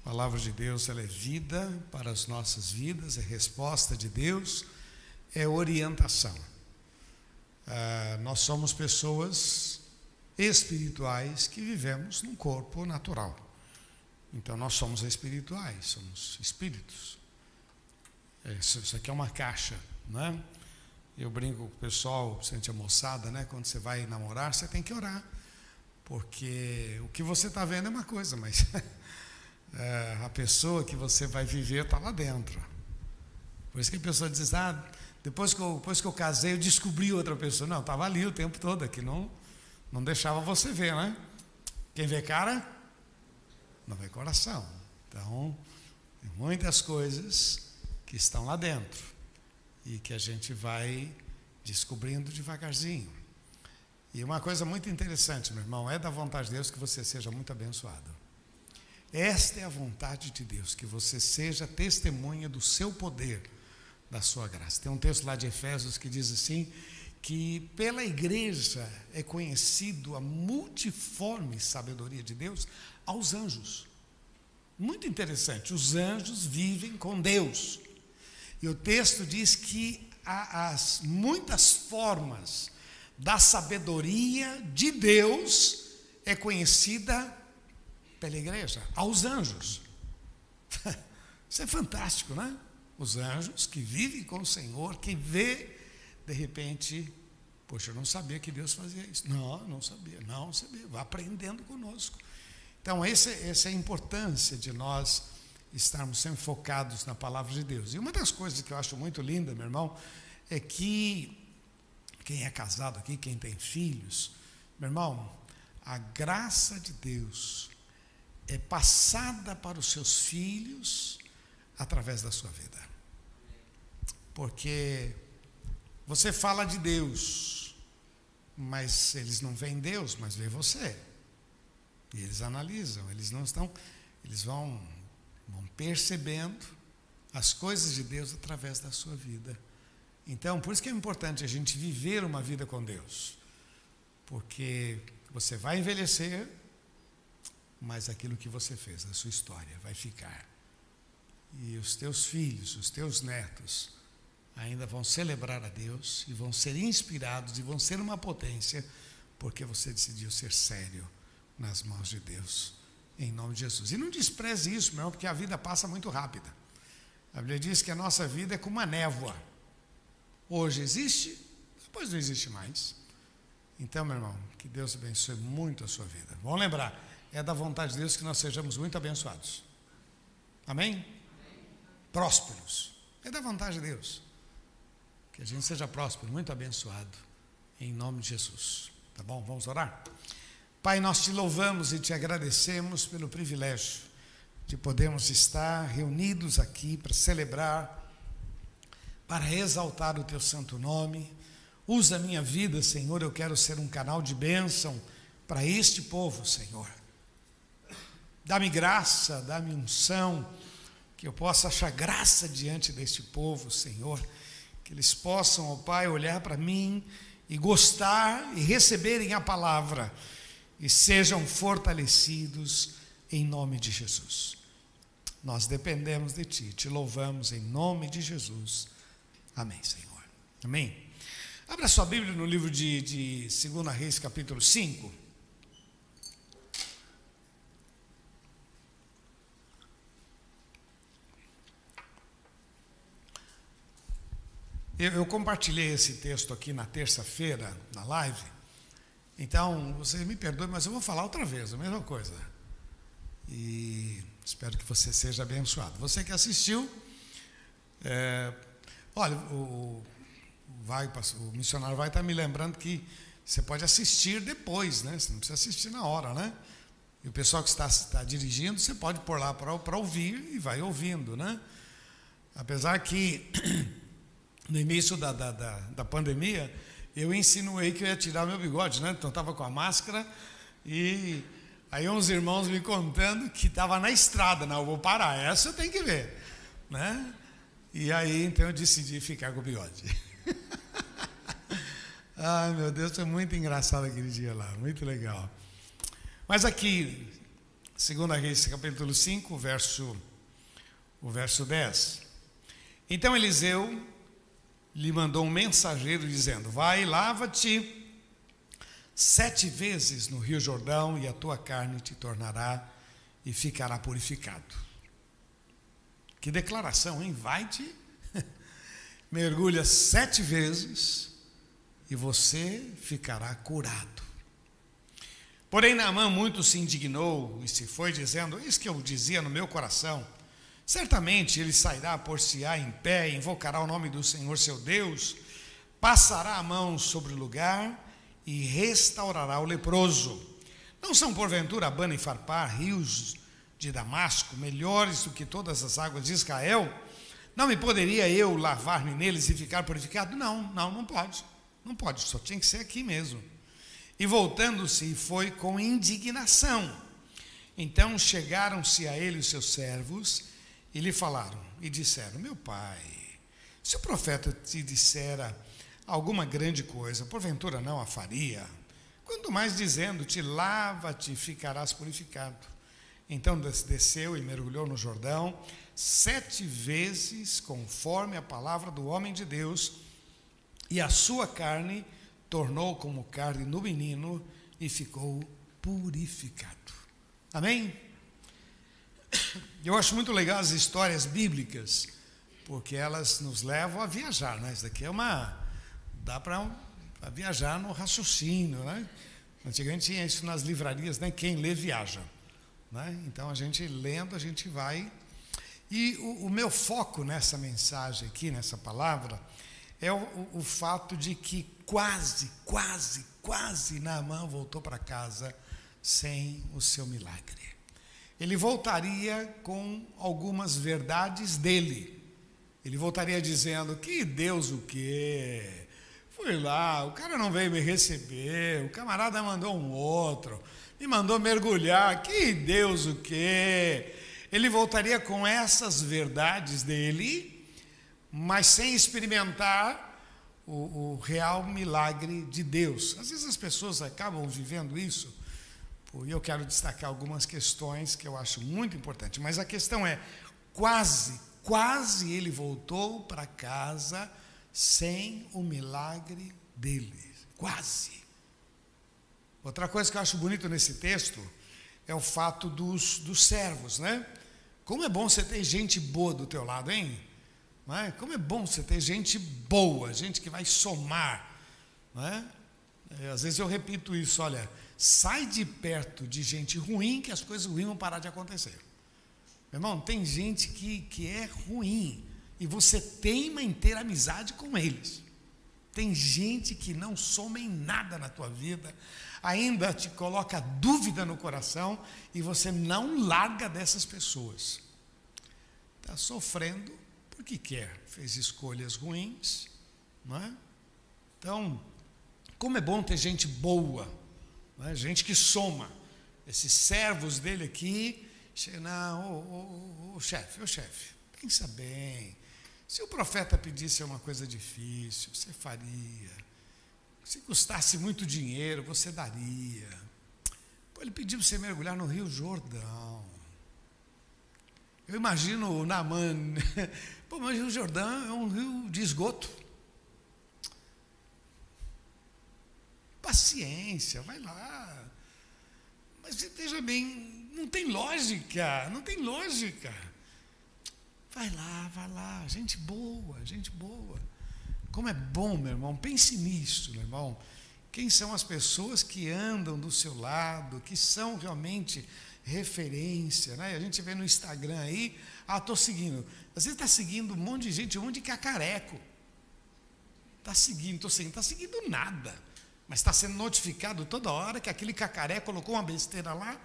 A palavra de Deus ela é vida para as nossas vidas, é resposta de Deus, é orientação. Ah, nós somos pessoas espirituais que vivemos num corpo natural. Então nós somos espirituais, somos espíritos. É, isso, isso aqui é uma caixa, né? Eu brinco com o pessoal, sente a moçada, né? Quando você vai namorar, você tem que orar. Porque o que você está vendo é uma coisa, mas é, a pessoa que você vai viver está lá dentro. Por isso que a pessoa diz, ah, depois que eu, depois que eu casei, eu descobri outra pessoa. Não, estava ali o tempo todo, aqui não, não deixava você ver, né? Quem vê cara, não vê coração. Então, tem muitas coisas que estão lá dentro e que a gente vai descobrindo devagarzinho. E uma coisa muito interessante, meu irmão, é da vontade de Deus que você seja muito abençoado. Esta é a vontade de Deus, que você seja testemunha do seu poder, da sua graça. Tem um texto lá de Efésios que diz assim: que pela igreja é conhecido a multiforme sabedoria de Deus aos anjos. Muito interessante, os anjos vivem com Deus. E o texto diz que há as muitas formas da sabedoria de Deus é conhecida pela igreja, aos anjos. Isso é fantástico, né? Os anjos que vivem com o Senhor, que vê, de repente, poxa, eu não sabia que Deus fazia isso. Não, não sabia, não sabia. Vai aprendendo conosco. Então, essa, essa é a importância de nós estarmos sempre focados na palavra de Deus. E uma das coisas que eu acho muito linda, meu irmão, é que quem é casado aqui, quem tem filhos, meu irmão, a graça de Deus é passada para os seus filhos através da sua vida. Porque você fala de Deus, mas eles não veem Deus, mas veem você. E eles analisam, eles não estão, eles vão vão percebendo as coisas de Deus através da sua vida. Então, por isso que é importante a gente viver uma vida com Deus. Porque você vai envelhecer, mas aquilo que você fez, a sua história, vai ficar. E os teus filhos, os teus netos, ainda vão celebrar a Deus e vão ser inspirados e vão ser uma potência, porque você decidiu ser sério nas mãos de Deus em nome de Jesus. E não despreze isso, meu irmão, porque a vida passa muito rápida. A Bíblia diz que a nossa vida é como uma névoa. Hoje existe, depois não existe mais. Então, meu irmão, que Deus abençoe muito a sua vida. Vamos lembrar, é da vontade de Deus que nós sejamos muito abençoados. Amém? Prósperos. É da vontade de Deus. Que a gente seja próspero, muito abençoado. Em nome de Jesus. Tá bom? Vamos orar? Pai, nós te louvamos e te agradecemos pelo privilégio de podermos estar reunidos aqui para celebrar, para exaltar o teu santo nome. Usa a minha vida, Senhor, eu quero ser um canal de bênção para este povo, Senhor. Dá-me graça, dá-me unção, que eu possa achar graça diante deste povo, Senhor. Que eles possam, ó Pai, olhar para mim e gostar e receberem a palavra e sejam fortalecidos em nome de Jesus. Nós dependemos de Ti, te louvamos em nome de Jesus. Amém, Senhor. Amém. Abra sua Bíblia no livro de, de 2 Reis, capítulo 5. Eu, eu compartilhei esse texto aqui na terça-feira, na live. Então, vocês me perdoem, mas eu vou falar outra vez, a mesma coisa. E espero que você seja abençoado. Você que assistiu, é, olha, o, vai, o missionário vai estar me lembrando que você pode assistir depois, né? Você não precisa assistir na hora, né? E o pessoal que está, está dirigindo, você pode pôr lá para, para ouvir e vai ouvindo, né? Apesar que no início da, da, da, da pandemia, eu insinuei que eu ia tirar meu bigode, né? Então estava com a máscara e aí uns irmãos me contando que estava na estrada, não, eu vou parar, essa eu tenho que ver, né? E aí então eu decidi ficar com o bigode. Ai meu Deus, foi muito engraçado aquele dia lá, muito legal. Mas aqui, Segunda Reis, capítulo 5, verso, o verso 10. Então Eliseu lhe mandou um mensageiro dizendo: Vai, lava-te sete vezes no rio Jordão, e a tua carne te tornará e ficará purificado. Que declaração, hein? Vai-te, mergulha sete vezes e você ficará curado. Porém, Naamã muito se indignou e se foi, dizendo: Isso que eu dizia no meu coração. Certamente ele sairá por se em pé, invocará o nome do Senhor seu Deus, passará a mão sobre o lugar e restaurará o leproso. Não são porventura Abana e Farpar, rios de Damasco, melhores do que todas as águas de Israel? Não me poderia eu lavar-me neles e ficar purificado? Não, não, não pode. Não pode, só tinha que ser aqui mesmo. E voltando-se, foi com indignação. Então chegaram-se a ele os seus servos e lhe falaram e disseram: Meu pai, se o profeta te dissera alguma grande coisa, porventura não a faria. Quanto mais dizendo-te, lava-te e ficarás purificado. Então desceu e mergulhou no Jordão sete vezes, conforme a palavra do homem de Deus, e a sua carne tornou como carne no menino e ficou purificado. Amém? Eu acho muito legal as histórias bíblicas, porque elas nos levam a viajar, né? Isso daqui é uma dá para viajar no raciocínio, né? Antigamente tinha isso nas livrarias, né? Quem lê viaja, né? Então a gente lendo a gente vai e o, o meu foco nessa mensagem aqui, nessa palavra, é o, o fato de que quase, quase, quase Naamã voltou para casa sem o seu milagre. Ele voltaria com algumas verdades dele. Ele voltaria dizendo: Que Deus o quê? Fui lá, o cara não veio me receber, o camarada mandou um outro, me mandou mergulhar, que Deus o quê? Ele voltaria com essas verdades dele, mas sem experimentar o, o real milagre de Deus. Às vezes as pessoas acabam vivendo isso, e eu quero destacar algumas questões que eu acho muito importantes, mas a questão é: quase, quase ele voltou para casa sem o milagre dele. Quase. Outra coisa que eu acho bonito nesse texto é o fato dos, dos servos, né? Como é bom você ter gente boa do teu lado, hein? Não é? Como é bom você ter gente boa, gente que vai somar. Não é? É, às vezes eu repito isso, olha, sai de perto de gente ruim que as coisas ruins vão parar de acontecer. Meu irmão, tem gente que, que é ruim, e você teima em ter amizade com eles. Tem gente que não soma em nada na tua vida, ainda te coloca dúvida no coração e você não larga dessas pessoas. Está sofrendo porque quer, fez escolhas ruins, não é? Então, como é bom ter gente boa, é? gente que soma. Esses servos dele aqui, não, ô, chefe, ô chefe, pensa bem, se o profeta pedisse uma coisa difícil, você faria. Se custasse muito dinheiro, você daria. Pô, ele pediu para você mergulhar no Rio Jordão. Eu imagino o Naaman. Pô, mas o Rio Jordão é um rio de esgoto. Paciência, vai lá. Mas veja bem, não tem lógica, não tem lógica. Vai lá, vai lá, gente boa, gente boa. Como é bom, meu irmão, pense nisso, meu irmão. Quem são as pessoas que andam do seu lado, que são realmente referência, né? A gente vê no Instagram aí, ah, estou seguindo. Às vezes está seguindo um monte de gente, um monte de cacareco. Está seguindo, estou seguindo, está seguindo nada. Mas está sendo notificado toda hora que aquele cacareco colocou uma besteira lá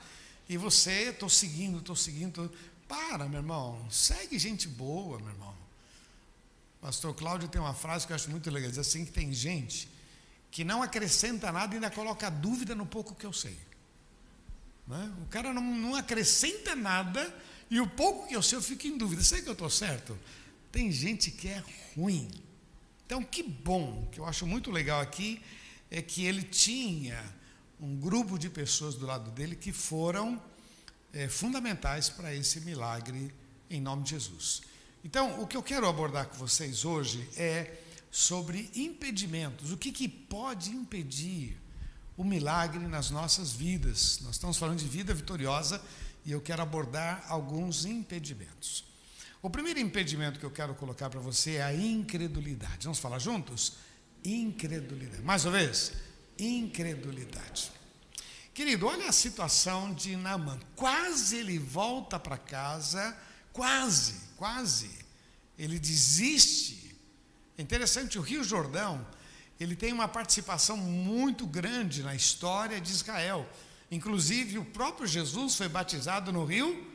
e você, estou seguindo, estou seguindo. Tô... Para, meu irmão. Segue gente boa, meu irmão. Pastor Cláudio tem uma frase que eu acho muito legal. Diz assim que tem gente que não acrescenta nada e ainda coloca dúvida no pouco que eu sei. Né? O cara não, não acrescenta nada e o pouco que eu sei eu fico em dúvida. Sei que eu estou certo? Tem gente que é ruim. Então, que bom, que eu acho muito legal aqui, é que ele tinha um grupo de pessoas do lado dele que foram é, fundamentais para esse milagre em nome de Jesus. Então, o que eu quero abordar com vocês hoje é sobre impedimentos. O que, que pode impedir o milagre nas nossas vidas? Nós estamos falando de vida vitoriosa e eu quero abordar alguns impedimentos. O primeiro impedimento que eu quero colocar para você é a incredulidade. Vamos falar juntos? Incredulidade. Mais uma vez, incredulidade. Querido, olha a situação de Naaman. Quase ele volta para casa, quase, quase. Ele desiste. É interessante, o Rio Jordão, ele tem uma participação muito grande na história de Israel. Inclusive, o próprio Jesus foi batizado no Rio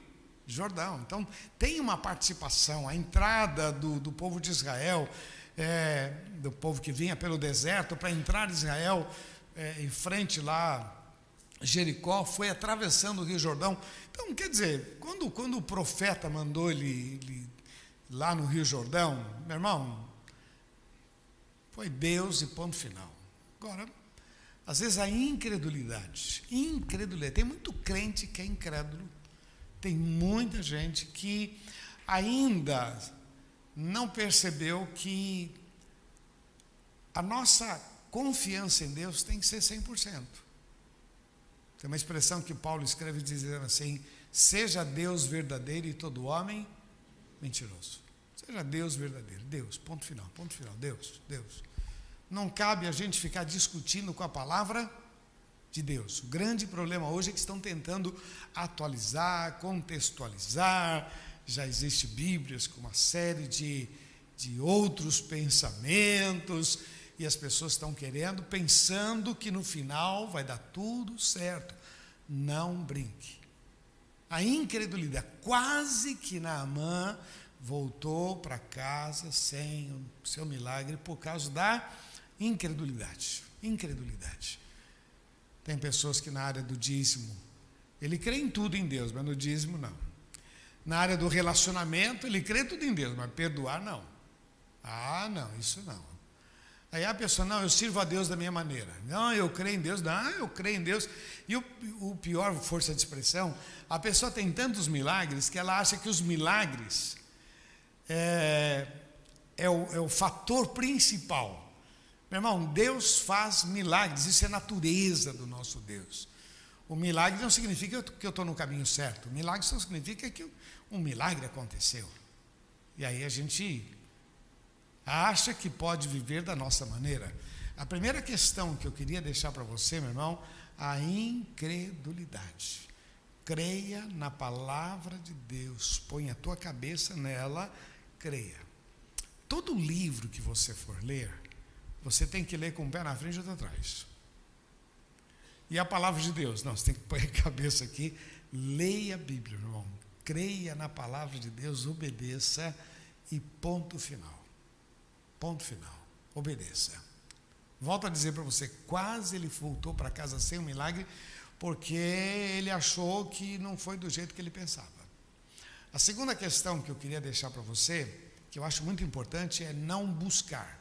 Jordão. Então, tem uma participação. A entrada do, do povo de Israel, é, do povo que vinha pelo deserto, para entrar em Israel, é, em frente lá, Jericó, foi atravessando o Rio Jordão. Então, quer dizer, quando, quando o profeta mandou ele, ele lá no Rio Jordão, meu irmão, foi Deus e ponto final. Agora, às vezes a incredulidade, incredulidade, tem muito crente que é incrédulo, tem muita gente que ainda não percebeu que a nossa confiança em Deus tem que ser 100%. Tem uma expressão que Paulo escreve dizendo assim: seja Deus verdadeiro e todo homem mentiroso. Seja Deus verdadeiro, Deus, ponto final, ponto final, Deus, Deus. Não cabe a gente ficar discutindo com a palavra de Deus. O grande problema hoje é que estão tentando atualizar, contextualizar. Já existe Bíblias com uma série de, de outros pensamentos e as pessoas estão querendo, pensando que no final vai dar tudo certo. Não brinque. A incredulidade, quase que Naamã voltou para casa sem o seu milagre por causa da incredulidade. Incredulidade. Tem pessoas que na área do dízimo, ele crê em tudo em Deus, mas no dízimo não. Na área do relacionamento, ele crê tudo em Deus, mas perdoar não. Ah, não, isso não. Aí a pessoa, não, eu sirvo a Deus da minha maneira. Não, eu creio em Deus. Não, eu creio em Deus. E o, o pior, força de expressão, a pessoa tem tantos milagres que ela acha que os milagres é, é, o, é o fator principal. Meu irmão, Deus faz milagres, isso é natureza do nosso Deus. O milagre não significa que eu estou no caminho certo. O milagre só significa que um milagre aconteceu. E aí a gente acha que pode viver da nossa maneira. A primeira questão que eu queria deixar para você, meu irmão, a incredulidade. Creia na palavra de Deus, põe a tua cabeça nela, creia. Todo livro que você for ler, você tem que ler com um pé na frente e outro atrás. E a palavra de Deus, não, você tem que pôr a cabeça aqui, leia a Bíblia, irmão. Creia na palavra de Deus, obedeça e ponto final. Ponto final. Obedeça. Volto a dizer para você, quase ele voltou para casa sem um milagre, porque ele achou que não foi do jeito que ele pensava. A segunda questão que eu queria deixar para você, que eu acho muito importante, é não buscar.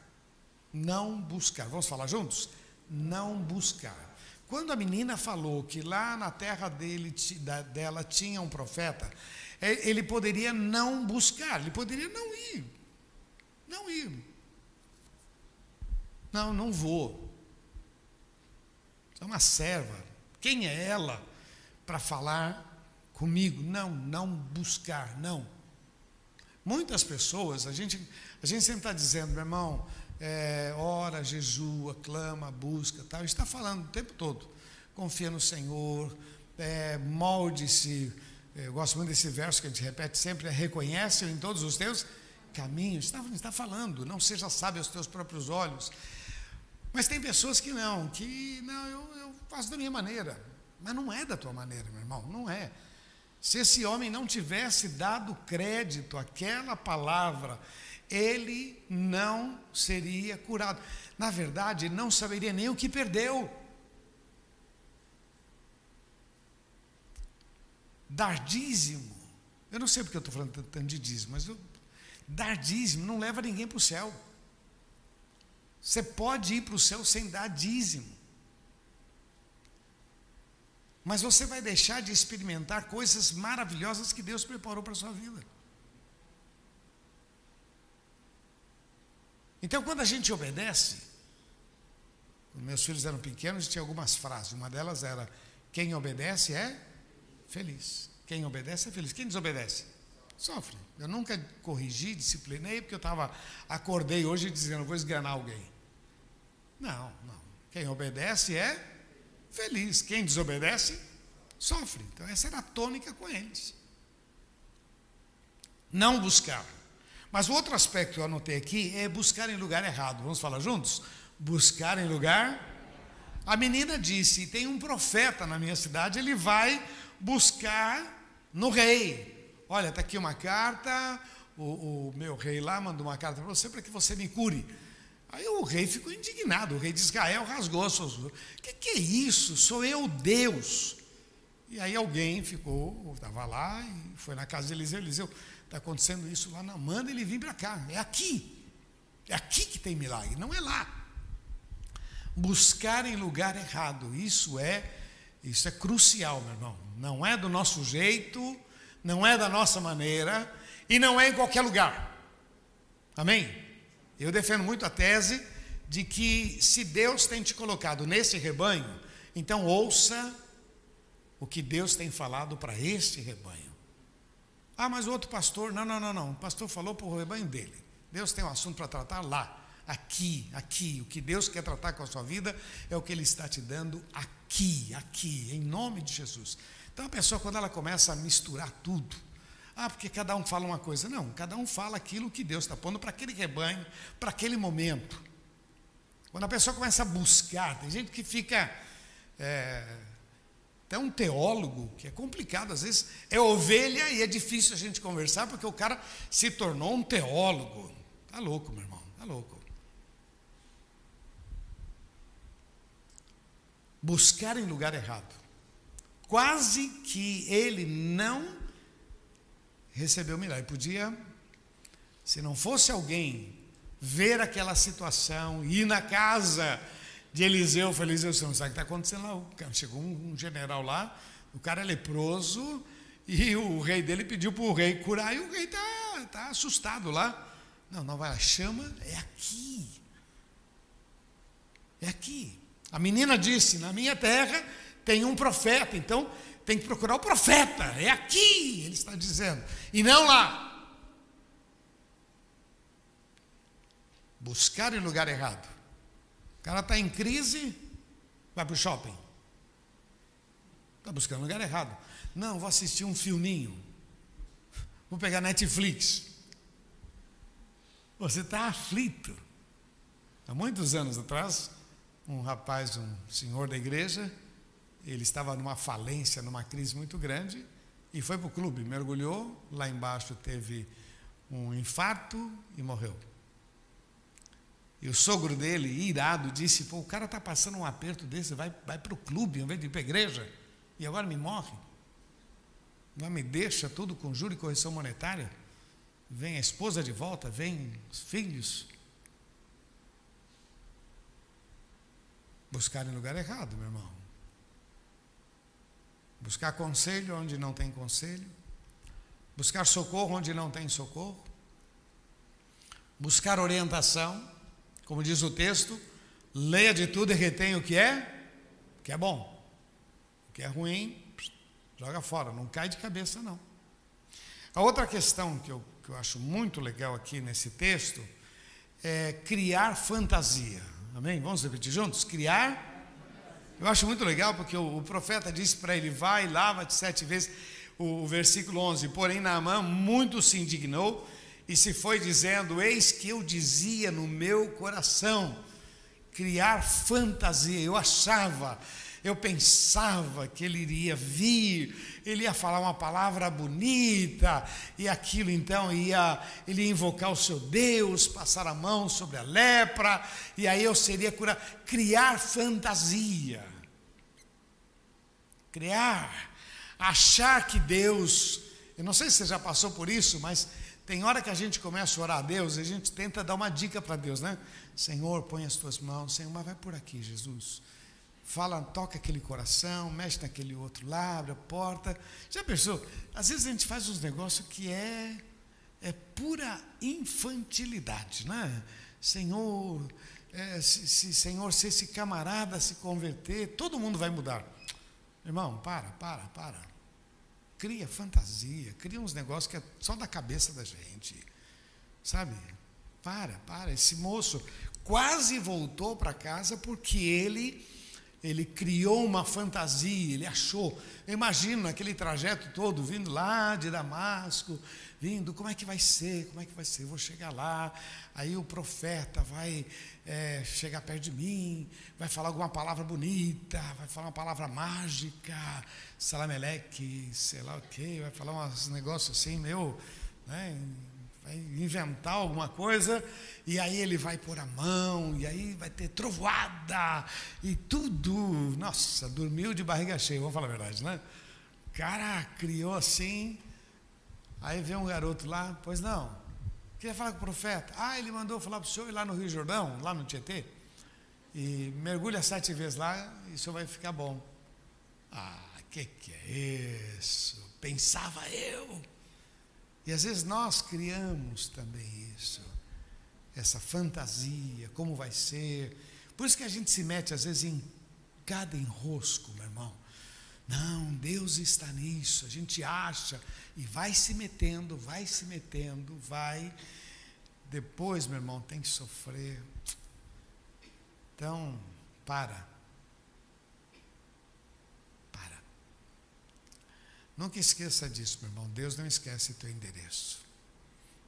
Não buscar. Vamos falar juntos? Não buscar. Quando a menina falou que lá na terra dele, dela tinha um profeta, é, ele poderia não buscar, ele poderia não ir. Não ir. Não, não vou. É uma serva. Quem é ela para falar comigo? Não, não buscar, não. Muitas pessoas, a gente, a gente sempre está dizendo, meu irmão, é, ora, jejua, clama, busca, tal. Está falando o tempo todo. Confia no Senhor, é, molde-se. É, eu gosto muito desse verso que a gente repete sempre: é, reconhece em todos os teus caminhos. Está, está falando, não seja sábio aos teus próprios olhos. Mas tem pessoas que não, que não, eu, eu faço da minha maneira. Mas não é da tua maneira, meu irmão, não é. Se esse homem não tivesse dado crédito àquela palavra, ele não seria curado. Na verdade, ele não saberia nem o que perdeu. Dar dízimo, eu não sei porque eu estou falando tanto de dízimo, mas eu, dar dízimo não leva ninguém para o céu. Você pode ir para o céu sem dar dízimo. Mas você vai deixar de experimentar coisas maravilhosas que Deus preparou para a sua vida. Então, quando a gente obedece, meus filhos eram pequenos, tinha algumas frases. Uma delas era: quem obedece é feliz. Quem obedece é feliz. Quem desobedece? Sofre. Eu nunca corrigi, disciplinei, porque eu estava, acordei hoje dizendo, vou esganar alguém. Não, não. Quem obedece é feliz. Quem desobedece, sofre. Então, essa era a tônica com eles. Não buscar. Mas o outro aspecto que eu anotei aqui é buscar em lugar errado. Vamos falar juntos? Buscar em lugar. A menina disse: tem um profeta na minha cidade, ele vai buscar no rei. Olha, está aqui uma carta, o, o, meu rei lá mandou uma carta para você para que você me cure. Aí o rei ficou indignado, o rei de Israel rasgou as suas. O que, que é isso? Sou eu Deus. E aí alguém ficou, estava lá e foi na casa de Eliseu. Eliseu, está acontecendo isso lá, não, manda ele vir para cá, é aqui. É aqui que tem milagre, não é lá. Buscar em lugar errado, isso é, isso é crucial, meu irmão. Não é do nosso jeito, não é da nossa maneira e não é em qualquer lugar. Amém? Eu defendo muito a tese de que se Deus tem te colocado nesse rebanho, então ouça o que Deus tem falado para este rebanho. Ah, mas o outro pastor, não, não, não, não. O pastor falou para o rebanho dele. Deus tem um assunto para tratar lá. Aqui, aqui. O que Deus quer tratar com a sua vida é o que Ele está te dando aqui, aqui, em nome de Jesus. Então a pessoa, quando ela começa a misturar tudo, ah, porque cada um fala uma coisa. Não, cada um fala aquilo que Deus está pondo para aquele rebanho, para aquele momento. Quando a pessoa começa a buscar, tem gente que fica. É, até um teólogo, que é complicado, às vezes é ovelha e é difícil a gente conversar porque o cara se tornou um teólogo. Tá louco, meu irmão, tá louco. Buscar em lugar errado. Quase que ele não recebeu milagre. Podia, se não fosse alguém ver aquela situação, ir na casa de Eliseu, foi Eliseu, você não sabe o que está acontecendo lá. Chegou um, um, general lá, o cara é leproso, e o rei dele pediu para o rei curar, e o rei está tá assustado lá. Não, não vai, chama, é aqui. É aqui. A menina disse: Na minha terra tem um profeta, então tem que procurar o profeta, é aqui, ele está dizendo, e não lá. Buscar em lugar errado. Cara está em crise, vai para o shopping. Está buscando lugar errado. Não, vou assistir um filminho. Vou pegar Netflix. Você está aflito. Há muitos anos atrás, um rapaz, um senhor da igreja, ele estava numa falência, numa crise muito grande, e foi para o clube, mergulhou, lá embaixo teve um infarto e morreu. E o sogro dele, irado, disse: Pô, o cara está passando um aperto desse, vai, vai para o clube, em vez de ir para a igreja, e agora me morre. Não me deixa tudo com juro e correção monetária. Vem a esposa de volta, vem os filhos. Buscar em lugar errado, meu irmão. Buscar conselho onde não tem conselho. Buscar socorro onde não tem socorro. Buscar orientação como diz o texto, leia de tudo e retenha o que é, o que é bom. O que é ruim, joga fora, não cai de cabeça não. A outra questão que eu, que eu acho muito legal aqui nesse texto é criar fantasia. Amém? Vamos repetir juntos? Criar. Eu acho muito legal porque o, o profeta disse para ele: vai, lava-te sete vezes. O, o versículo 11: Porém, Naamã muito se indignou e se foi dizendo: Eis que eu dizia no meu coração, criar fantasia. Eu achava, eu pensava que ele iria vir, ele ia falar uma palavra bonita, e aquilo então ia, ele ia invocar o seu Deus, passar a mão sobre a lepra, e aí eu seria curado. Criar fantasia. Criar. Achar que Deus. Eu não sei se você já passou por isso, mas tem hora que a gente começa a orar a Deus e a gente tenta dar uma dica para Deus, né? Senhor, põe as tuas mãos, Senhor, mas vai por aqui, Jesus. fala, toca aquele coração, mexe naquele outro lá, abre a porta. Já pensou? Às vezes a gente faz uns negócios que é, é pura infantilidade, né? Senhor, é, se, se, Senhor, se esse camarada se converter, todo mundo vai mudar. Irmão, para, para, para. Cria fantasia, cria uns negócios que é só da cabeça da gente. Sabe? Para, para. Esse moço quase voltou para casa porque ele ele criou uma fantasia, ele achou. Eu imagino aquele trajeto todo, vindo lá de Damasco, vindo, como é que vai ser? Como é que vai ser? Eu vou chegar lá, aí o profeta vai é, chegar perto de mim, vai falar alguma palavra bonita, vai falar uma palavra mágica, salameleque, sei lá o quê, vai falar uns negócios assim, meu, né, vai inventar alguma coisa, e aí ele vai pôr a mão, e aí vai ter trovoada, e tudo. Nossa, dormiu de barriga cheia, vamos falar a verdade, né? Cara criou assim, aí vem um garoto lá, pois não, queria falar com o profeta. Ah, ele mandou falar para o senhor ir lá no Rio Jordão, lá no Tietê, e mergulha sete vezes lá, e o senhor vai ficar bom. Ah, que que é isso? Pensava eu. E às vezes nós criamos também isso, essa fantasia, como vai ser. Por isso que a gente se mete às vezes em cada enrosco. Não, Deus está nisso. A gente acha e vai se metendo, vai se metendo, vai. Depois, meu irmão, tem que sofrer. Então, para. Nunca esqueça disso, meu irmão. Deus não esquece teu endereço.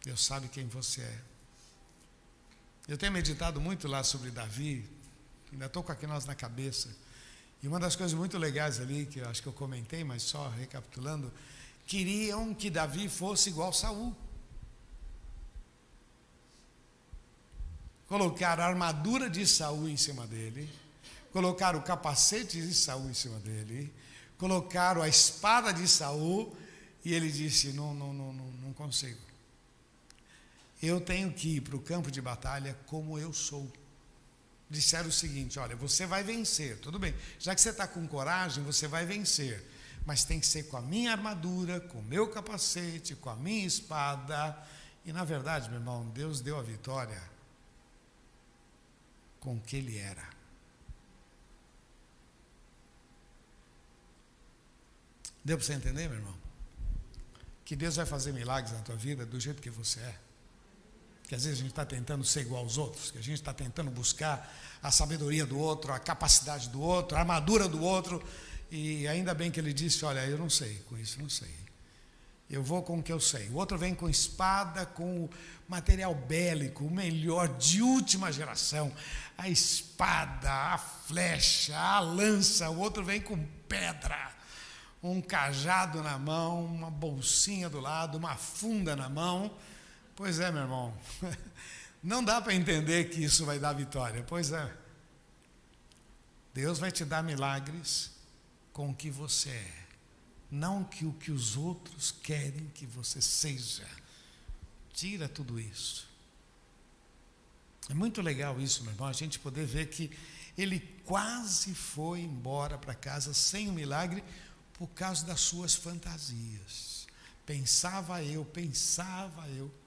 Deus sabe quem você é. Eu tenho meditado muito lá sobre Davi, ainda estou com aqui nós na cabeça. E uma das coisas muito legais ali, que eu acho que eu comentei, mas só recapitulando, queriam que Davi fosse igual Saul. Colocaram a armadura de Saul em cima dele, colocaram o capacete de Saul em cima dele, colocaram a espada de Saul e ele disse: Não, não, não, não, não consigo. Eu tenho que ir para o campo de batalha como eu sou. Disseram o seguinte: Olha, você vai vencer, tudo bem. Já que você está com coragem, você vai vencer. Mas tem que ser com a minha armadura, com o meu capacete, com a minha espada. E na verdade, meu irmão, Deus deu a vitória com o que ele era. Deu para você entender, meu irmão? Que Deus vai fazer milagres na tua vida do jeito que você é. Que às vezes a gente está tentando ser igual aos outros, que a gente está tentando buscar a sabedoria do outro, a capacidade do outro, a armadura do outro. E ainda bem que ele disse: Olha, eu não sei, com isso não sei. Eu vou com o que eu sei. O outro vem com espada, com material bélico, o melhor de última geração. A espada, a flecha, a lança. O outro vem com pedra um cajado na mão, uma bolsinha do lado, uma funda na mão. Pois é, meu irmão. Não dá para entender que isso vai dar vitória. Pois é. Deus vai te dar milagres com o que você é, não que o que os outros querem que você seja. Tira tudo isso. É muito legal isso, meu irmão, a gente poder ver que ele quase foi embora para casa sem o milagre, por causa das suas fantasias. Pensava eu, pensava eu.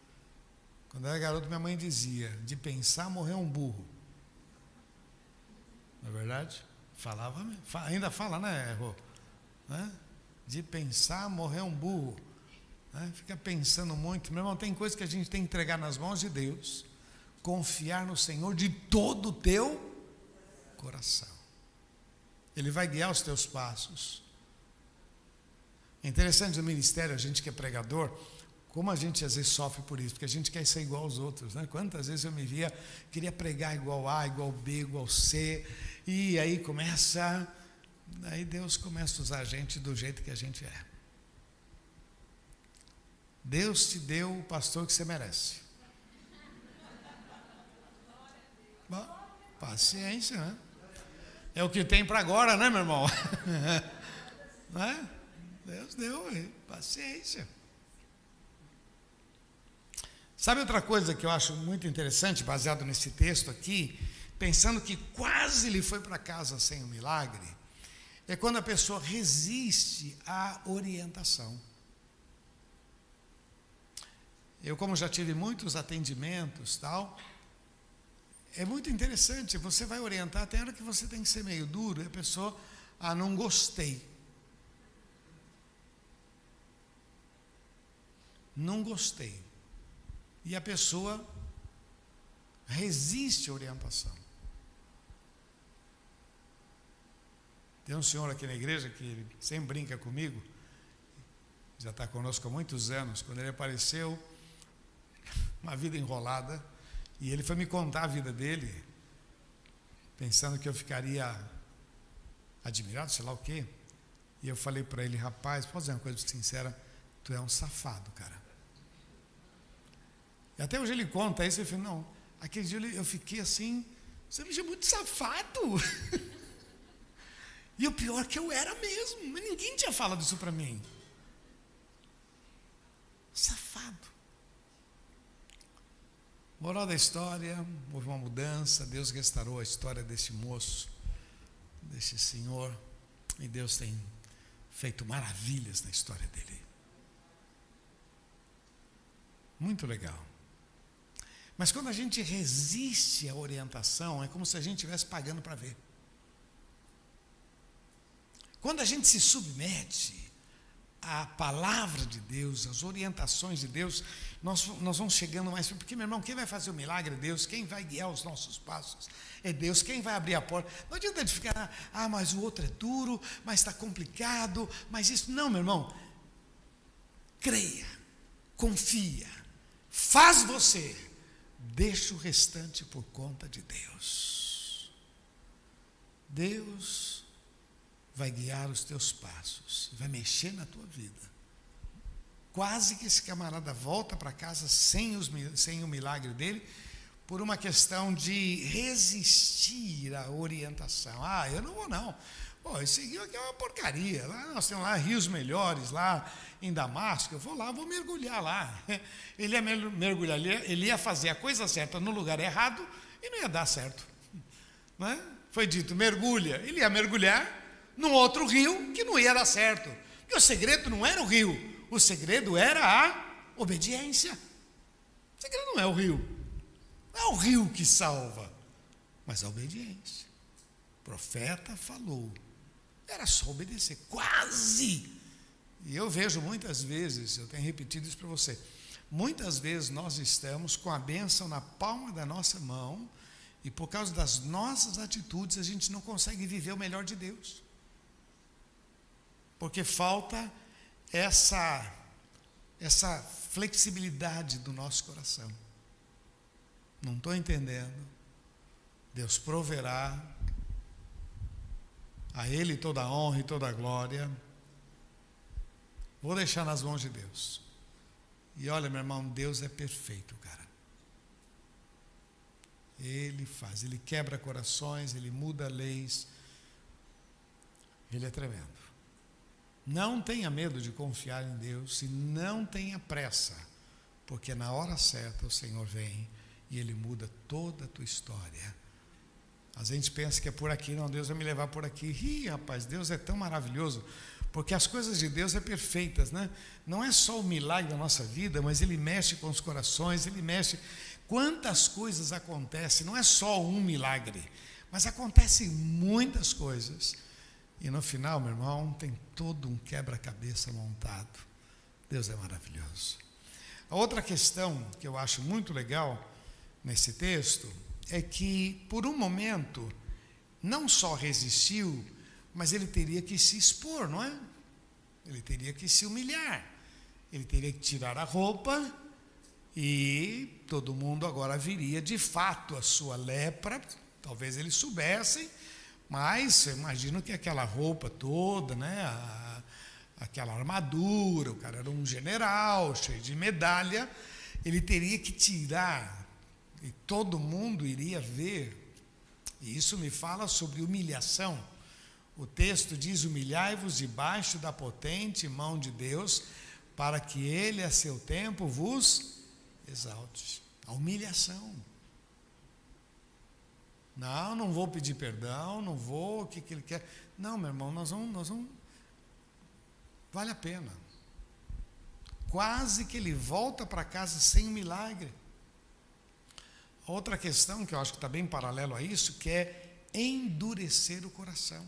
Quando eu era garoto, minha mãe dizia: de pensar morreu um burro. Não é verdade? Falava, ainda fala, né, Rô? Né? De pensar morreu um burro. Né? Fica pensando muito. Meu irmão, tem coisa que a gente tem que entregar nas mãos de Deus. Confiar no Senhor de todo o teu coração. Ele vai guiar os teus passos. É interessante no ministério, a gente que é pregador, como a gente às vezes sofre por isso, porque a gente quer ser igual aos outros, né? Quantas vezes eu me via, queria pregar igual A, igual B, igual C, e aí começa, aí Deus começa a usar a gente do jeito que a gente é. Deus te deu o pastor que você merece. Bom, paciência, né? É o que tem para agora, né, meu irmão? Não é? Deus deu, paciência. Sabe outra coisa que eu acho muito interessante, baseado nesse texto aqui, pensando que quase ele foi para casa sem o milagre, é quando a pessoa resiste à orientação. Eu, como já tive muitos atendimentos, tal, é muito interessante. Você vai orientar a hora que você tem que ser meio duro, e a pessoa, ah, não gostei. Não gostei. E a pessoa resiste à orientação. Tem um senhor aqui na igreja que sempre brinca comigo, já está conosco há muitos anos. Quando ele apareceu, uma vida enrolada, e ele foi me contar a vida dele, pensando que eu ficaria admirado, sei lá o quê. E eu falei para ele, rapaz, posso dizer uma coisa sincera? Tu é um safado, cara. E até hoje ele conta isso, ele falou, não, aquele dia eu fiquei assim, você me chamou muito safado. e o pior é que eu era mesmo, mas ninguém tinha falado isso para mim. Safado. Moral da história, houve uma mudança, Deus restaurou a história desse moço, desse senhor, e Deus tem feito maravilhas na história dele. Muito legal. Mas quando a gente resiste à orientação, é como se a gente estivesse pagando para ver. Quando a gente se submete à palavra de Deus, às orientações de Deus, nós, nós vamos chegando mais. Porque, meu irmão, quem vai fazer o milagre é Deus, quem vai guiar os nossos passos é Deus, quem vai abrir a porta. Não adianta de ficar, ah, mas o outro é duro, mas está complicado, mas isso. Não, meu irmão. Creia, confia, faz você Deixa o restante por conta de Deus. Deus vai guiar os teus passos, vai mexer na tua vida. Quase que esse camarada volta para casa sem, os, sem o milagre dele, por uma questão de resistir à orientação. Ah, eu não vou não. Pô, esse rio aqui é uma porcaria. Lá, nós temos lá rios melhores, lá em Damasco. Eu vou lá, vou mergulhar lá. Ele ia mergulhar, ele ia fazer a coisa certa no lugar errado e não ia dar certo. Não é? Foi dito, mergulha. Ele ia mergulhar num outro rio que não ia dar certo. Porque o segredo não era o rio, o segredo era a obediência. O segredo não é o rio. Não é o rio que salva, mas a obediência. O profeta falou, era só obedecer, quase. E eu vejo muitas vezes, eu tenho repetido isso para você, muitas vezes nós estamos com a bênção na palma da nossa mão e por causa das nossas atitudes a gente não consegue viver o melhor de Deus. Porque falta essa essa flexibilidade do nosso coração. Não estou entendendo. Deus proverá, a Ele toda a honra e toda a glória. Vou deixar nas mãos de Deus. E olha, meu irmão, Deus é perfeito, cara. Ele faz, ele quebra corações, ele muda leis. Ele é tremendo. Não tenha medo de confiar em Deus e não tenha pressa, porque na hora certa o Senhor vem e ele muda toda a tua história. A gente pensa que é por aqui, não, Deus vai me levar por aqui. Ih, rapaz, Deus é tão maravilhoso, porque as coisas de Deus é perfeitas, né? Não é só o milagre da nossa vida, mas ele mexe com os corações, ele mexe. Quantas coisas acontecem, não é só um milagre, mas acontecem muitas coisas. E no final, meu irmão, tem todo um quebra-cabeça montado. Deus é maravilhoso. A outra questão que eu acho muito legal nesse texto é que, por um momento, não só resistiu, mas ele teria que se expor, não é? Ele teria que se humilhar, ele teria que tirar a roupa e todo mundo agora viria de fato a sua lepra. Talvez eles soubessem, mas eu imagino que aquela roupa toda, né? A, aquela armadura, o cara era um general, cheio de medalha, ele teria que tirar e todo mundo iria ver. E isso me fala sobre humilhação. O texto diz: Humilhai-vos debaixo da potente mão de Deus, para que Ele a seu tempo vos exalte. A humilhação. Não, não vou pedir perdão, não vou, o que, que ele quer. Não, meu irmão, nós vamos, nós vamos. Vale a pena. Quase que ele volta para casa sem um milagre. Outra questão que eu acho que está bem paralelo a isso, que é endurecer o coração.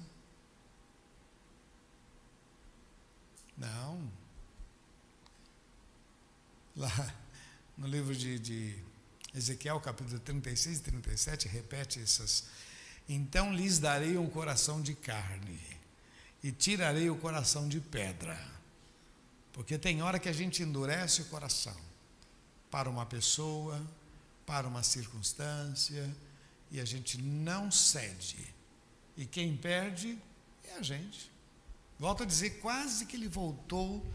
Não. Lá no livro de, de Ezequiel, capítulo 36 e 37, repete essas. Então lhes darei um coração de carne e tirarei o coração de pedra. Porque tem hora que a gente endurece o coração para uma pessoa, para uma circunstância, e a gente não cede. E quem perde é a gente. Volto a dizer, quase que ele voltou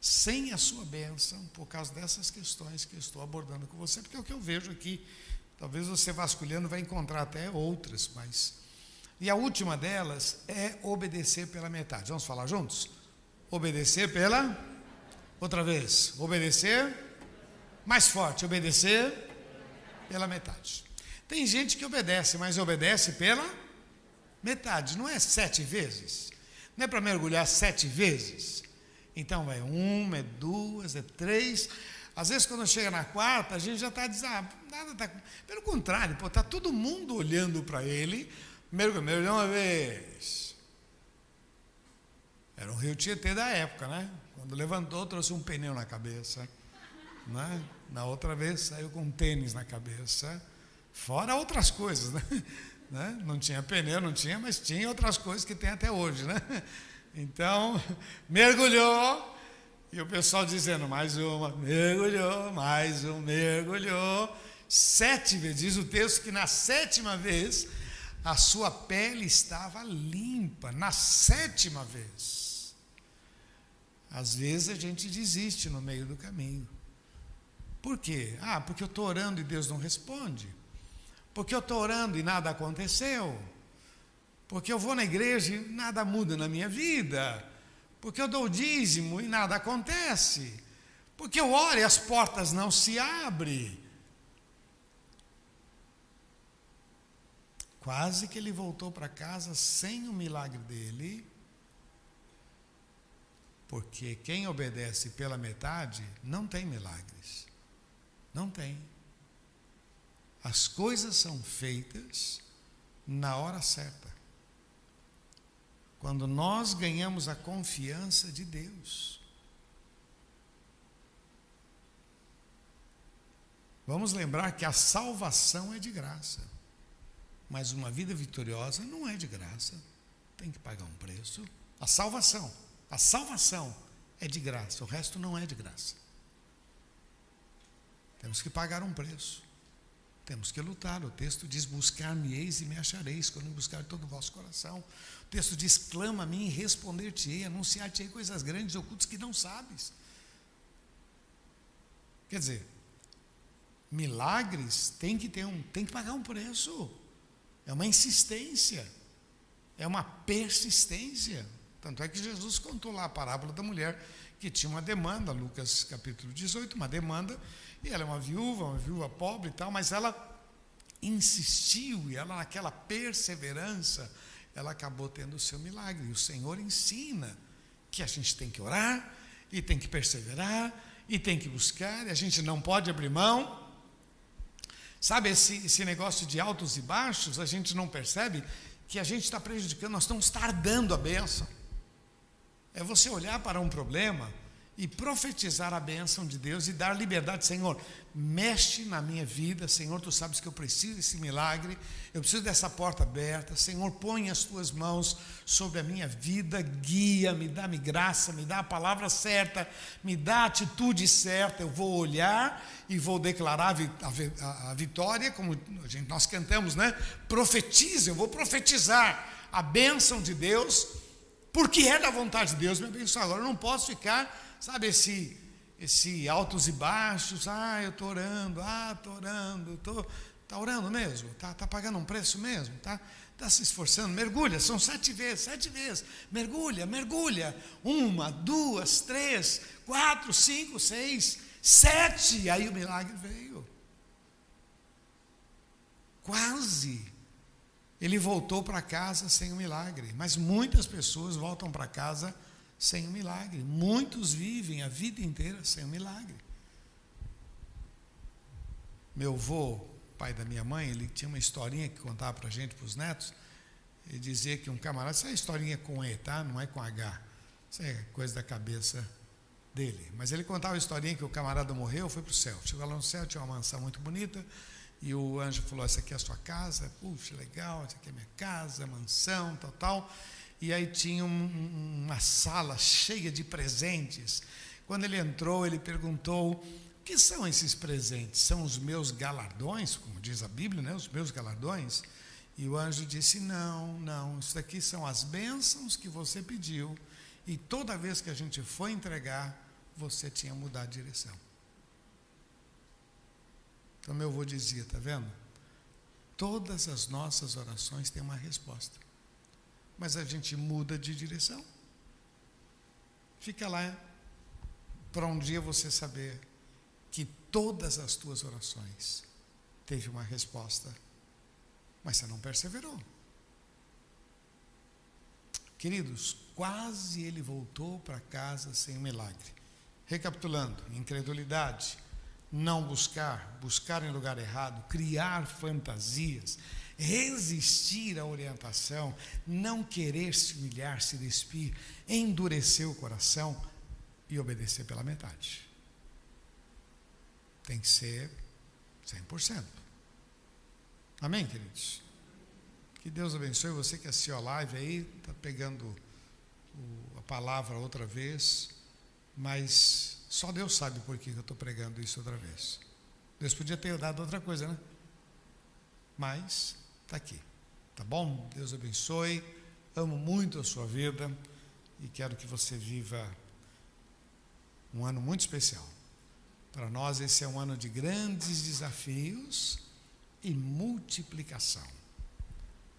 sem a sua bênção por causa dessas questões que eu estou abordando com você, porque é o que eu vejo aqui. Talvez você vasculhando vai encontrar até outras, mas. E a última delas é obedecer pela metade. Vamos falar juntos? Obedecer pela. Outra vez. Obedecer. Mais forte. Obedecer pela metade. Tem gente que obedece, mas obedece pela metade. Não é sete vezes. Não é para mergulhar sete vezes. Então é uma, é duas, é três. Às vezes, quando chega na quarta, a gente já está dizendo, está. Pelo contrário, está todo mundo olhando para ele, mergulhou uma vez. Era o rio Tietê da época, né? Quando levantou, trouxe um pneu na cabeça. Né? Na outra vez, saiu com um tênis na cabeça. Fora outras coisas, né? né? Não tinha pneu, não tinha, mas tinha outras coisas que tem até hoje, né? Então, mergulhou, e o pessoal dizendo, mais uma, mergulhou, mais um, mergulhou. Sete vezes, diz o texto que na sétima vez a sua pele estava limpa, na sétima vez. Às vezes a gente desiste no meio do caminho. Por quê? Ah, porque eu estou orando e Deus não responde. Porque eu estou orando e nada aconteceu. Porque eu vou na igreja e nada muda na minha vida. Porque eu dou dízimo e nada acontece. Porque eu oro e as portas não se abrem. Quase que ele voltou para casa sem o milagre dele. Porque quem obedece pela metade não tem milagres. Não tem. As coisas são feitas na hora certa quando nós ganhamos a confiança de Deus. Vamos lembrar que a salvação é de graça, mas uma vida vitoriosa não é de graça, tem que pagar um preço. A salvação, a salvação é de graça, o resto não é de graça. Temos que pagar um preço. Temos que lutar. O texto diz: Buscar-me-eis e me achareis, quando me buscar todo o vosso coração. O texto diz: Clama a mim e responder-te-ei, anunciar-te-ei coisas grandes e ocultas que não sabes. Quer dizer, milagres tem que ter um, tem que pagar um preço. É uma insistência, é uma persistência. Tanto é que Jesus contou lá a parábola da mulher que tinha uma demanda, Lucas capítulo 18, uma demanda, e ela é uma viúva, uma viúva pobre e tal, mas ela insistiu e ela, naquela perseverança, ela acabou tendo o seu milagre. E o Senhor ensina que a gente tem que orar, e tem que perseverar, e tem que buscar, e a gente não pode abrir mão. Sabe, esse, esse negócio de altos e baixos, a gente não percebe que a gente está prejudicando, nós estamos tardando a bênção. É você olhar para um problema e profetizar a bênção de Deus e dar liberdade, Senhor, mexe na minha vida, Senhor, tu sabes que eu preciso desse milagre, eu preciso dessa porta aberta, Senhor, põe as tuas mãos sobre a minha vida, guia-me, dá-me graça, me dá a palavra certa, me dá a atitude certa, eu vou olhar e vou declarar a vitória, como nós cantamos, né? Profetiza, eu vou profetizar a bênção de Deus, porque é da vontade de Deus me abençoar. Agora eu não posso ficar Sabe esse, esse altos e baixos? Ah, eu estou orando, ah, estou orando, estou. Está orando mesmo? Está tá pagando um preço mesmo? Está tá se esforçando? Mergulha, são sete vezes, sete vezes. Mergulha, mergulha. Uma, duas, três, quatro, cinco, seis, sete. Aí o milagre veio. Quase ele voltou para casa sem o milagre. Mas muitas pessoas voltam para casa sem o milagre. Muitos vivem a vida inteira sem o milagre. Meu avô, pai da minha mãe, ele tinha uma historinha que contava para a gente, para os netos. Ele dizia que um camarada, essa é historinha com E, tá? Não é com H. Isso é coisa da cabeça dele. Mas ele contava a historinha que o camarada morreu, foi para o céu. Chegou lá no céu, tinha uma mansão muito bonita. E o anjo falou: Essa aqui é a sua casa, puxa, legal, essa aqui é minha casa, mansão, tal, tal. E aí tinha um, uma sala cheia de presentes. Quando ele entrou, ele perguntou: O que são esses presentes? São os meus galardões, como diz a Bíblia, né? Os meus galardões? E o anjo disse: Não, não, isso aqui são as bênçãos que você pediu. E toda vez que a gente foi entregar, você tinha mudado de direção. Então, meu avô dizia: Está vendo? Todas as nossas orações têm uma resposta. Mas a gente muda de direção. Fica lá para um dia você saber que todas as tuas orações teve uma resposta mas você não perseverou. Queridos, quase ele voltou para casa sem milagre. Recapitulando: incredulidade, não buscar, buscar em lugar errado, criar fantasias, resistir à orientação, não querer se humilhar, se despir, endurecer o coração e obedecer pela metade. Tem que ser 100%. Amém, queridos? Que Deus abençoe você que assistiu a live aí, está pegando o, a palavra outra vez, mas só Deus sabe por que eu estou pregando isso outra vez. Deus podia ter dado outra coisa, né? Mas está aqui, tá bom? Deus abençoe. Amo muito a sua vida e quero que você viva um ano muito especial. Para nós, esse é um ano de grandes desafios e multiplicação.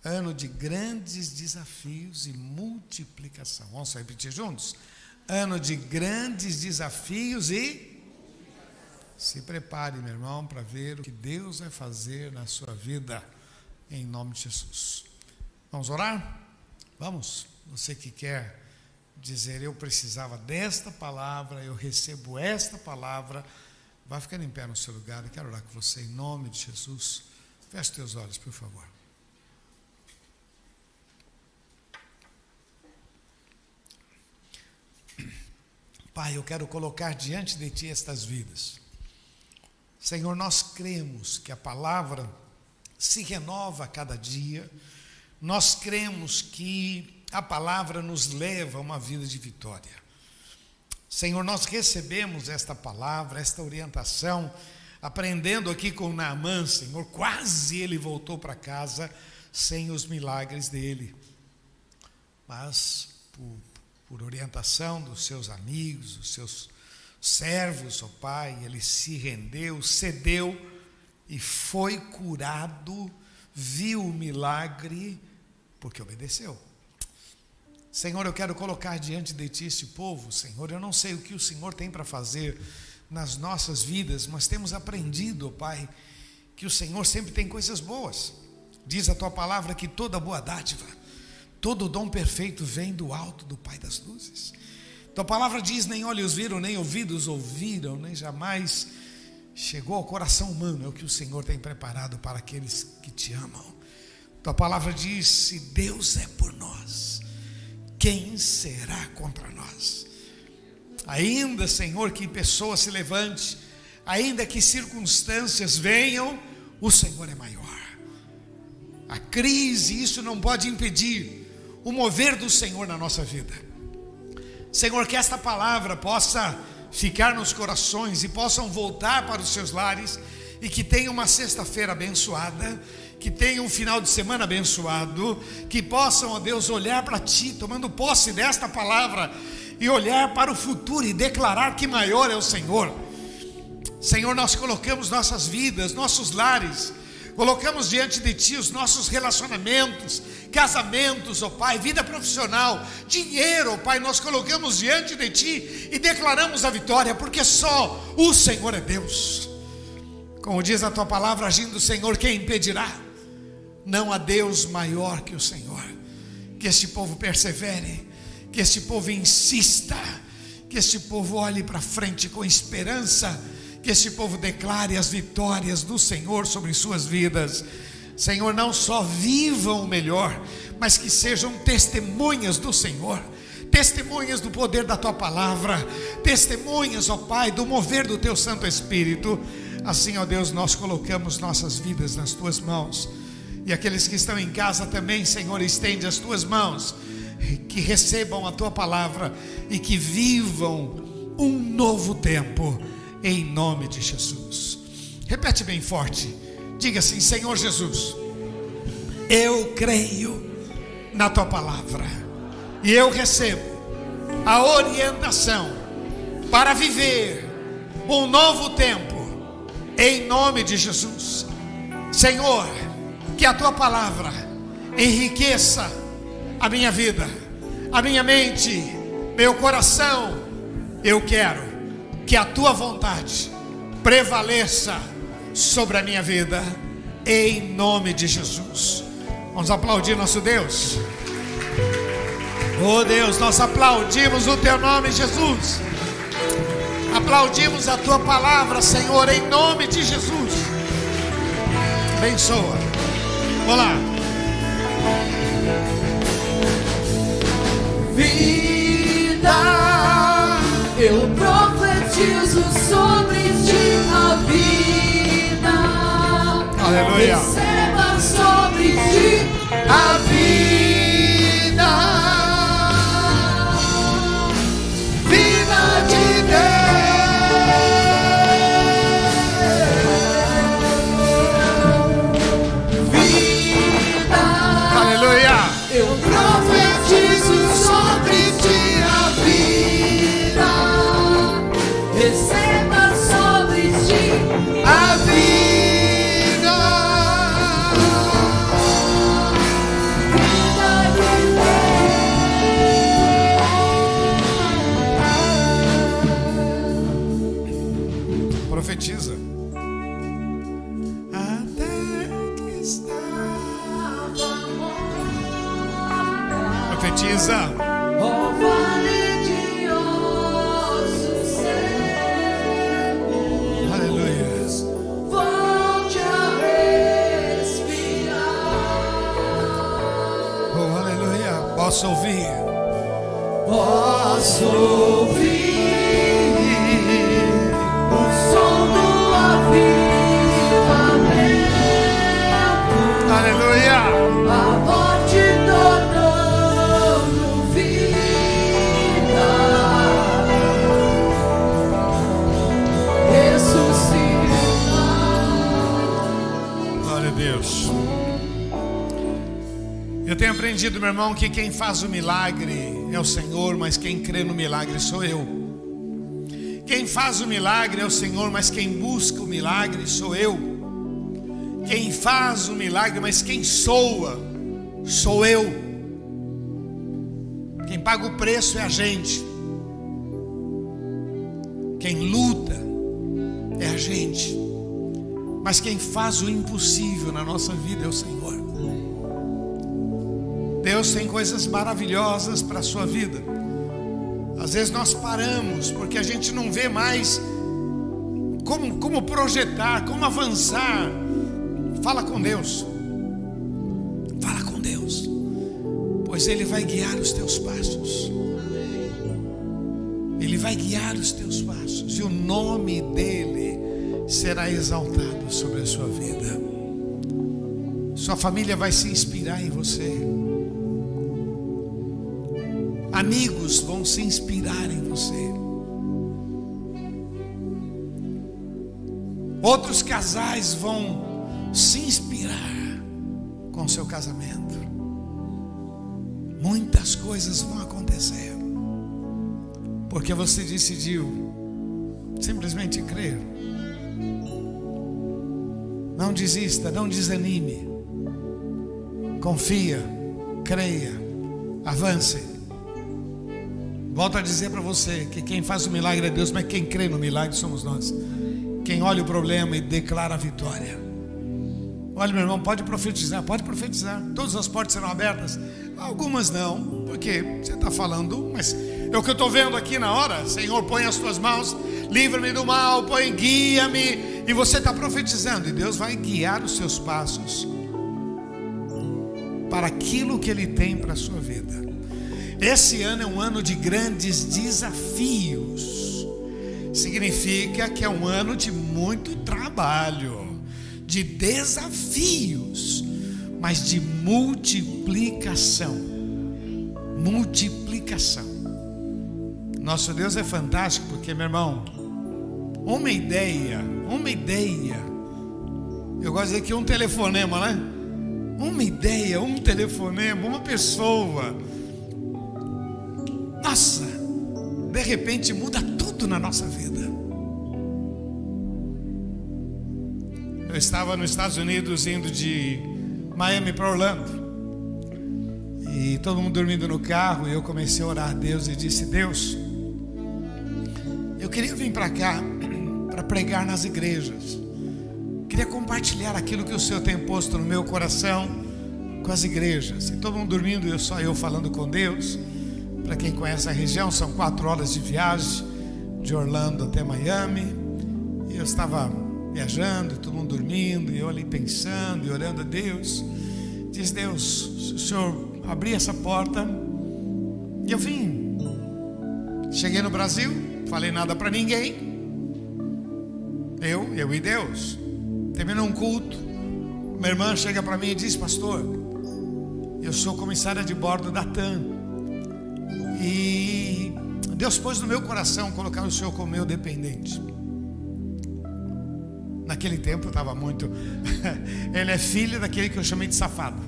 Ano de grandes desafios e multiplicação. Vamos repetir juntos? Ano de grandes desafios e. Se prepare, meu irmão, para ver o que Deus vai fazer na sua vida, em nome de Jesus. Vamos orar? Vamos? Você que quer dizer, eu precisava desta palavra, eu recebo esta palavra, vai ficar em pé no seu lugar. Eu quero orar com você em nome de Jesus. Feche teus olhos, por favor. Pai, eu quero colocar diante de Ti estas vidas. Senhor, nós cremos que a palavra se renova a cada dia, nós cremos que a palavra nos leva a uma vida de vitória. Senhor, nós recebemos esta palavra, esta orientação aprendendo aqui com Naamã, Senhor, quase ele voltou para casa sem os milagres dele. Mas, por, por orientação dos seus amigos, dos seus servos, ó oh Pai, ele se rendeu, cedeu e foi curado, viu o milagre, porque obedeceu. Senhor, eu quero colocar diante de Ti esse povo, Senhor. Eu não sei o que o Senhor tem para fazer nas nossas vidas, mas temos aprendido, oh Pai, que o Senhor sempre tem coisas boas. Diz a tua palavra que toda boa dádiva, todo dom perfeito vem do alto do Pai das luzes. Tua palavra diz: nem olhos viram, nem ouvidos ouviram, nem jamais chegou ao coração humano, é o que o Senhor tem preparado para aqueles que te amam. Tua palavra diz: se Deus é por nós, quem será contra nós? Ainda, Senhor, que pessoas se levante, ainda que circunstâncias venham, o Senhor é maior. A crise, isso não pode impedir o mover do Senhor na nossa vida. Senhor, que esta palavra possa ficar nos corações e possam voltar para os seus lares e que tenha uma sexta-feira abençoada, que tenha um final de semana abençoado, que possam, ó Deus, olhar para Ti, tomando posse desta palavra e olhar para o futuro e declarar que maior é o Senhor. Senhor, nós colocamos nossas vidas, nossos lares, colocamos diante de Ti os nossos relacionamentos, casamentos, ó Pai, vida profissional, dinheiro, ó Pai, nós colocamos diante de Ti e declaramos a vitória, porque só o Senhor é Deus. Como diz a Tua palavra, agindo o Senhor, quem impedirá? Não há Deus maior que o Senhor. Que este povo persevere, que este povo insista, que este povo olhe para frente com esperança, que este povo declare as vitórias do Senhor sobre suas vidas. Senhor, não só vivam melhor, mas que sejam testemunhas do Senhor testemunhas do poder da tua palavra, testemunhas, ó Pai, do mover do teu Santo Espírito. Assim, ó Deus, nós colocamos nossas vidas nas tuas mãos. E aqueles que estão em casa também, Senhor, estende as tuas mãos, que recebam a tua palavra e que vivam um novo tempo, em nome de Jesus. Repete bem forte, diga assim: Senhor Jesus, eu creio na tua palavra e eu recebo a orientação para viver um novo tempo, em nome de Jesus. Senhor, que a tua palavra enriqueça a minha vida, a minha mente, meu coração. Eu quero que a tua vontade prevaleça sobre a minha vida, em nome de Jesus. Vamos aplaudir nosso Deus. Oh Deus, nós aplaudimos o teu nome, Jesus. Aplaudimos a tua palavra, Senhor, em nome de Jesus. Abençoa. Olá. Vida, eu profetizo sobre ti a vida. Aleluia. Aprendido, meu irmão, que quem faz o milagre é o Senhor, mas quem crê no milagre sou eu. Quem faz o milagre é o Senhor, mas quem busca o milagre sou eu. Quem faz o milagre, mas quem soa sou eu. Quem paga o preço é a gente. Quem luta é a gente. Mas quem faz o impossível na nossa vida é o Senhor. Deus tem coisas maravilhosas para a sua vida. Às vezes nós paramos porque a gente não vê mais como, como projetar, como avançar. Fala com Deus. Fala com Deus. Pois Ele vai guiar os teus passos. Ele vai guiar os teus passos. E o nome dEle será exaltado sobre a sua vida. Sua família vai se inspirar em você. Amigos vão se inspirar em você. Outros casais vão se inspirar com seu casamento. Muitas coisas vão acontecer. Porque você decidiu simplesmente crer. Não desista, não desanime. Confia, creia, avance. Volto a dizer para você que quem faz o milagre é Deus, mas quem crê no milagre somos nós. Quem olha o problema e declara a vitória. Olha, meu irmão, pode profetizar, pode profetizar. Todas as portas serão abertas. Algumas não, porque você está falando, mas é o que eu estou vendo aqui na hora. Senhor, põe as tuas mãos, livra-me do mal, põe, guia-me. E você está profetizando, e Deus vai guiar os seus passos para aquilo que Ele tem para a sua vida. Esse ano é um ano de grandes desafios. Significa que é um ano de muito trabalho, de desafios, mas de multiplicação. Multiplicação. Nosso Deus é fantástico porque, meu irmão, uma ideia, uma ideia. Eu gosto de dizer que um telefonema, né? Uma ideia, um telefonema, uma pessoa. Nossa, de repente muda tudo na nossa vida. Eu estava nos Estados Unidos indo de Miami para Orlando. E todo mundo dormindo no carro, e eu comecei a orar a Deus e disse: Deus, eu queria vir para cá para pregar nas igrejas. Queria compartilhar aquilo que o Senhor tem posto no meu coração com as igrejas. E todo mundo dormindo, e só eu falando com Deus. Para quem conhece a região, são quatro horas de viagem de Orlando até Miami. E eu estava viajando, todo mundo dormindo, e eu ali pensando e orando a Deus. Diz Deus, se o Senhor abrir essa porta, e eu vim. Cheguei no Brasil, falei nada para ninguém. Eu, eu e Deus. Terminou um culto. Minha irmã chega para mim e diz: Pastor, eu sou comissária de bordo da TAM. E Deus pôs no meu coração colocar o Senhor como meu dependente. Naquele tempo eu estava muito. Ele é filho daquele que eu chamei de safado.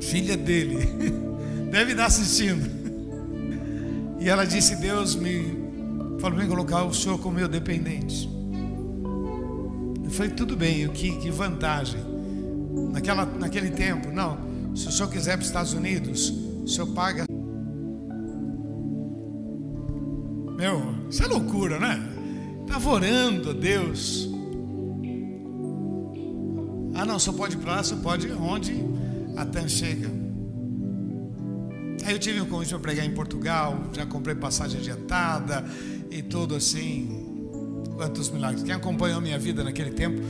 Filha dele. Deve estar assistindo. E ela disse: Deus me falou para colocar o Senhor como meu dependente. Eu falei: tudo bem, que, que vantagem. Naquela, naquele tempo, não. Se o senhor quiser para os Estados Unidos, o senhor paga. Meu, isso é loucura, né? Estava orando a Deus. Ah, não, só pode ir para lá, só pode ir onde a TAM chega. Aí eu tive um convite para pregar em Portugal, já comprei passagem adiantada e tudo assim. Quantos milagres. Quem acompanhou minha vida naquele tempo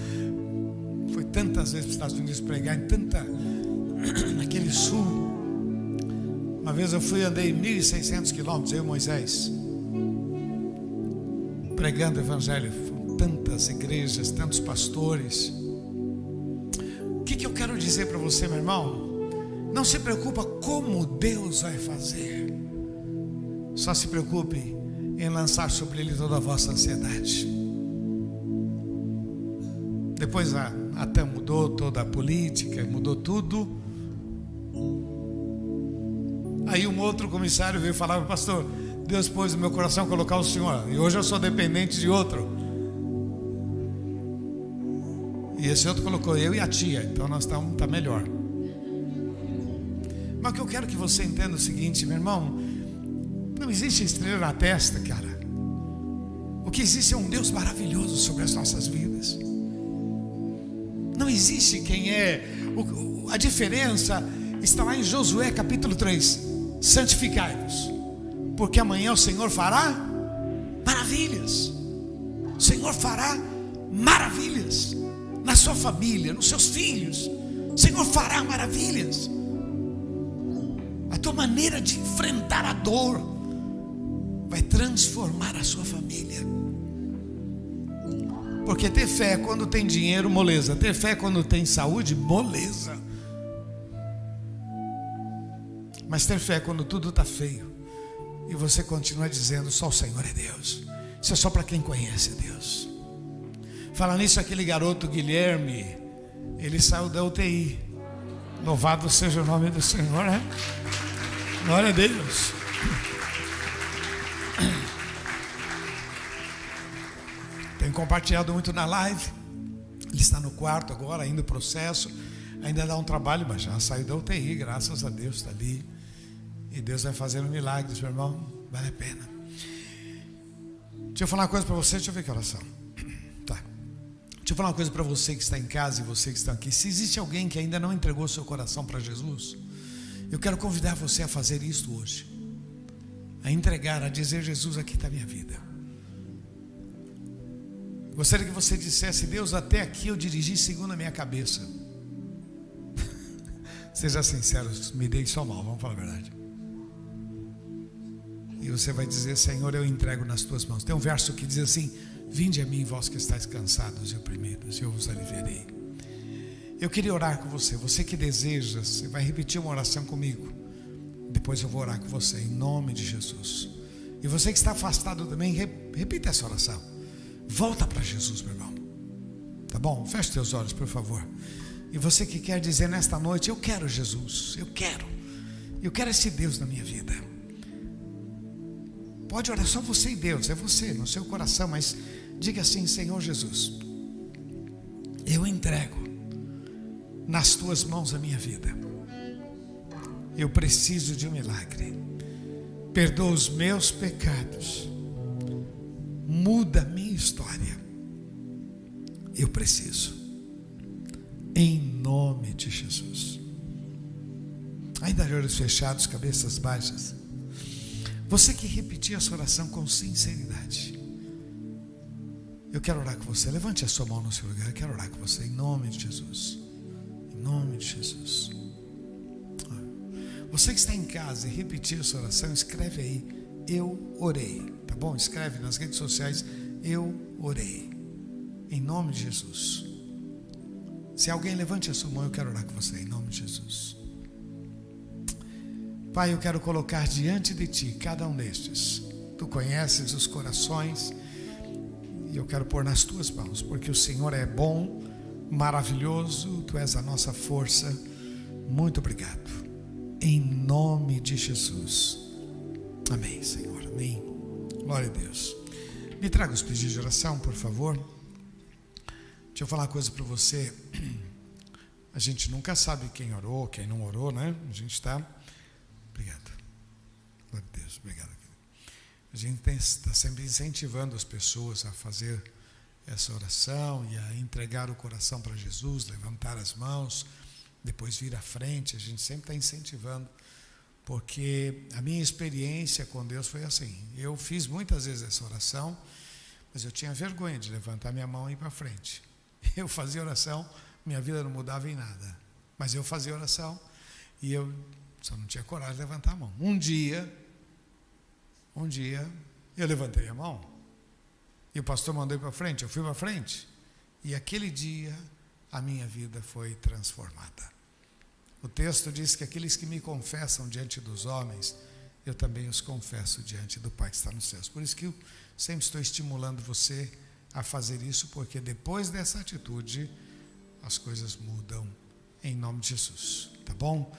foi tantas vezes para os Estados Unidos pregar, em tanta. naquele sul. Uma vez eu fui andei 1.600 quilômetros, eu e Moisés, pregando o Evangelho. Tantas igrejas, tantos pastores. O que, que eu quero dizer para você, meu irmão? Não se preocupa como Deus vai fazer. Só se preocupe em lançar sobre ele toda a vossa ansiedade. Depois a, até mudou toda a política, mudou tudo. Aí um outro comissário veio falar, pastor, Deus pôs no meu coração colocar o senhor, e hoje eu sou dependente de outro. E esse outro colocou eu e a tia, então nós estamos tá melhor. Mas o que eu quero que você entenda é o seguinte, meu irmão, não existe estrela na testa, cara. O que existe é um Deus maravilhoso sobre as nossas vidas. Não existe quem é. O, a diferença está lá em Josué capítulo 3. Santificai-vos, porque amanhã o Senhor fará maravilhas. O Senhor fará maravilhas na sua família, nos seus filhos. O Senhor fará maravilhas. A tua maneira de enfrentar a dor vai transformar a sua família. Porque ter fé quando tem dinheiro, moleza. Ter fé quando tem saúde, moleza. Mas ter fé quando tudo está feio e você continua dizendo: só o Senhor é Deus. Isso é só para quem conhece Deus. Fala nisso, aquele garoto Guilherme, ele saiu da UTI. Louvado seja o nome do Senhor, né? Glória a Deus. Tenho compartilhado muito na live. Ele está no quarto agora, ainda o processo. Ainda dá um trabalho, mas já saiu da UTI, graças a Deus, está ali. E Deus vai fazendo milagres, meu irmão. Vale a pena. Deixa eu falar uma coisa para você, deixa eu ver que oração. Tá. Deixa eu falar uma coisa para você que está em casa e você que está aqui. Se existe alguém que ainda não entregou seu coração para Jesus, eu quero convidar você a fazer isso hoje. A entregar, a dizer: Jesus, aqui está a minha vida. Gostaria que você dissesse: Deus, até aqui eu dirigi segundo a minha cabeça. Seja sincero, me dei só mal, vamos falar a verdade. E você vai dizer: Senhor, eu entrego nas tuas mãos. Tem um verso que diz assim: Vinde a mim, vós que estáis cansados e oprimidos, eu vos aliviarei. Eu queria orar com você. Você que deseja, você vai repetir uma oração comigo. Depois eu vou orar com você, em nome de Jesus. E você que está afastado também, repita essa oração. Volta para Jesus, meu irmão. Tá bom? Feche teus olhos, por favor. E você que quer dizer nesta noite: Eu quero Jesus, eu quero, eu quero esse Deus na minha vida. Pode orar só você e Deus, é você, no seu coração, mas diga assim: Senhor Jesus, eu entrego nas tuas mãos a minha vida. Eu preciso de um milagre. Perdoa os meus pecados. Muda a minha história. Eu preciso. Em nome de Jesus. Ainda olhos fechados, cabeças baixas. Você que repetir essa oração com sinceridade. Eu quero orar com você. Levante a sua mão no seu lugar. Eu quero orar com você em nome de Jesus. Em nome de Jesus. Você que está em casa e repetir essa oração, escreve aí. Eu orei. Tá bom? Escreve nas redes sociais. Eu orei. Em nome de Jesus. Se alguém levante a sua mão, eu quero orar com você. Em nome de Jesus. Pai, eu quero colocar diante de Ti cada um destes. Tu conheces os corações e eu quero pôr nas Tuas mãos, porque o Senhor é bom, maravilhoso, Tu és a nossa força. Muito obrigado. Em nome de Jesus. Amém, Senhor. Amém. Glória a Deus. Me traga os pedidos de oração, por favor. Deixa eu falar uma coisa para você. A gente nunca sabe quem orou, quem não orou, né? A gente está Obrigado. Glória a Deus. Obrigado. A gente está sempre incentivando as pessoas a fazer essa oração e a entregar o coração para Jesus, levantar as mãos, depois vir à frente. A gente sempre está incentivando, porque a minha experiência com Deus foi assim. Eu fiz muitas vezes essa oração, mas eu tinha vergonha de levantar minha mão e ir para frente. Eu fazia oração, minha vida não mudava em nada. Mas eu fazia oração e eu só não tinha coragem de levantar a mão. Um dia, um dia, eu levantei a mão. E o pastor mandou para frente, eu fui para frente. E aquele dia, a minha vida foi transformada. O texto diz que aqueles que me confessam diante dos homens, eu também os confesso diante do Pai que está nos céus. Por isso que eu sempre estou estimulando você a fazer isso, porque depois dessa atitude, as coisas mudam em nome de Jesus. Tá bom?